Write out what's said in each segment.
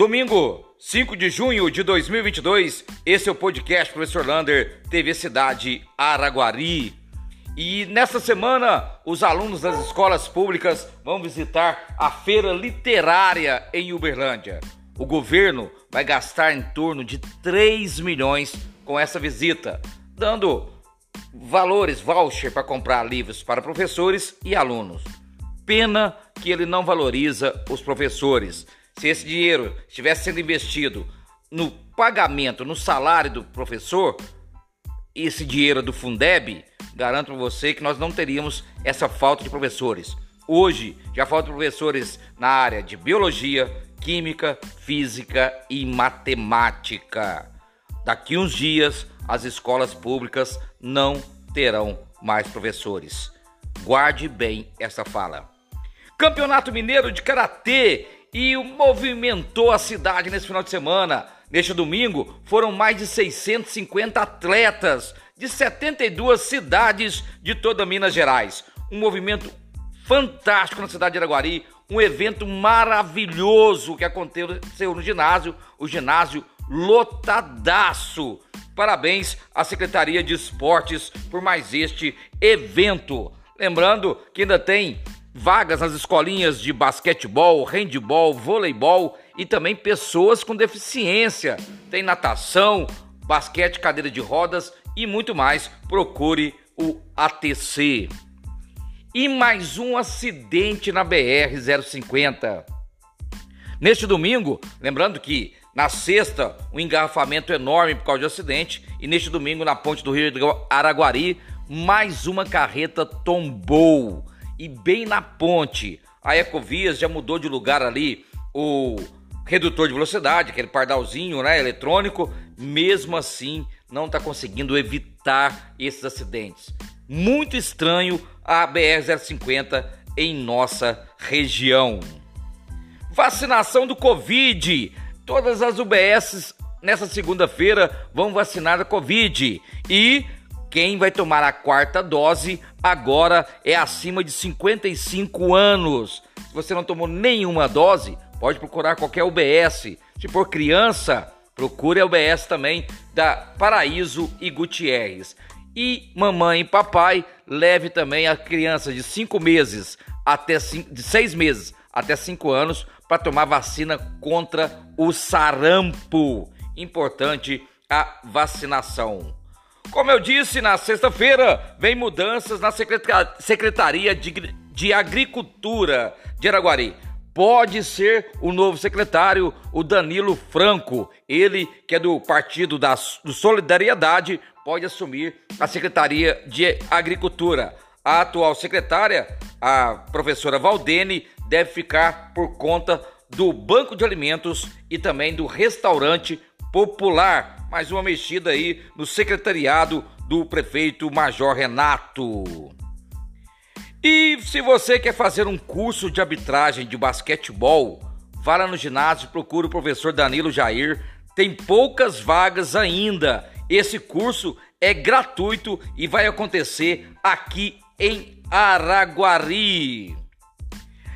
Domingo, 5 de junho de 2022, esse é o podcast Professor Lander, TV Cidade Araguari. E nesta semana, os alunos das escolas públicas vão visitar a feira literária em Uberlândia. O governo vai gastar em torno de 3 milhões com essa visita, dando valores voucher para comprar livros para professores e alunos. Pena que ele não valoriza os professores. Se esse dinheiro estivesse sendo investido no pagamento, no salário do professor, esse dinheiro do Fundeb, garanto para você que nós não teríamos essa falta de professores. Hoje já faltam professores na área de biologia, química, física e matemática. Daqui uns dias as escolas públicas não terão mais professores. Guarde bem essa fala. Campeonato Mineiro de Karatê e movimentou a cidade nesse final de semana. Neste domingo, foram mais de 650 atletas de 72 cidades de toda Minas Gerais. Um movimento fantástico na cidade de Araguari, um evento maravilhoso que aconteceu no ginásio, o ginásio lotadaço. Parabéns à Secretaria de Esportes por mais este evento. Lembrando que ainda tem vagas nas escolinhas de basquetebol, handebol, voleibol e também pessoas com deficiência. Tem natação, basquete, cadeira de rodas e muito mais. Procure o ATC. E mais um acidente na BR-050. Neste domingo, lembrando que na sexta, um engarrafamento enorme por causa de acidente, e neste domingo, na ponte do Rio Araguari, mais uma carreta tombou e bem na ponte. A Ecovias já mudou de lugar ali o redutor de velocidade, aquele pardalzinho, né, eletrônico, mesmo assim não está conseguindo evitar esses acidentes. Muito estranho a BR-050 em nossa região. Vacinação do Covid. Todas as UBSs nessa segunda-feira vão vacinar a Covid e quem vai tomar a quarta dose agora é acima de 55 anos. Se você não tomou nenhuma dose, pode procurar qualquer UBS. Se for criança, procure a UBS também da Paraíso e Gutierrez. E mamãe e papai, leve também a criança de 5 meses até cinco, de 6 meses até 5 anos para tomar vacina contra o sarampo. Importante a vacinação. Como eu disse, na sexta-feira vem mudanças na Secretaria de, Agricultura de Araguari. Pode ser o novo secretário, o Danilo Franco. Ele, que é do Partido da Solidariedade, pode assumir a Secretaria de Agricultura. A atual secretária, a professora Valdene, deve ficar por conta do Banco de Alimentos e também do Restaurante Popular mais uma mexida aí no secretariado do prefeito Major Renato. E se você quer fazer um curso de arbitragem de basquetebol, vá lá no ginásio e procure o professor Danilo Jair. Tem poucas vagas ainda. Esse curso é gratuito e vai acontecer aqui em Araguari.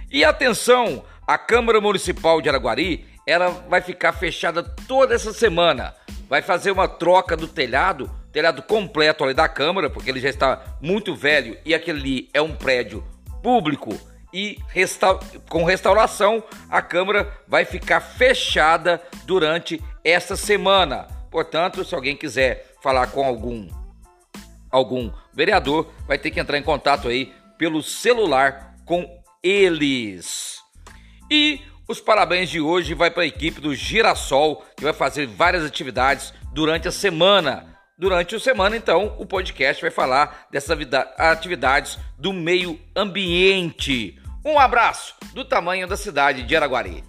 E atenção, a Câmara Municipal de Araguari, ela vai ficar fechada toda essa semana vai fazer uma troca do telhado, telhado completo ali da Câmara, porque ele já está muito velho e aquele ali é um prédio público e resta com restauração, a Câmara vai ficar fechada durante essa semana. Portanto, se alguém quiser falar com algum algum vereador, vai ter que entrar em contato aí pelo celular com eles. E os parabéns de hoje vai para a equipe do Girassol, que vai fazer várias atividades durante a semana. Durante a semana, então, o podcast vai falar dessas atividades do meio ambiente. Um abraço do tamanho da cidade de Araguari.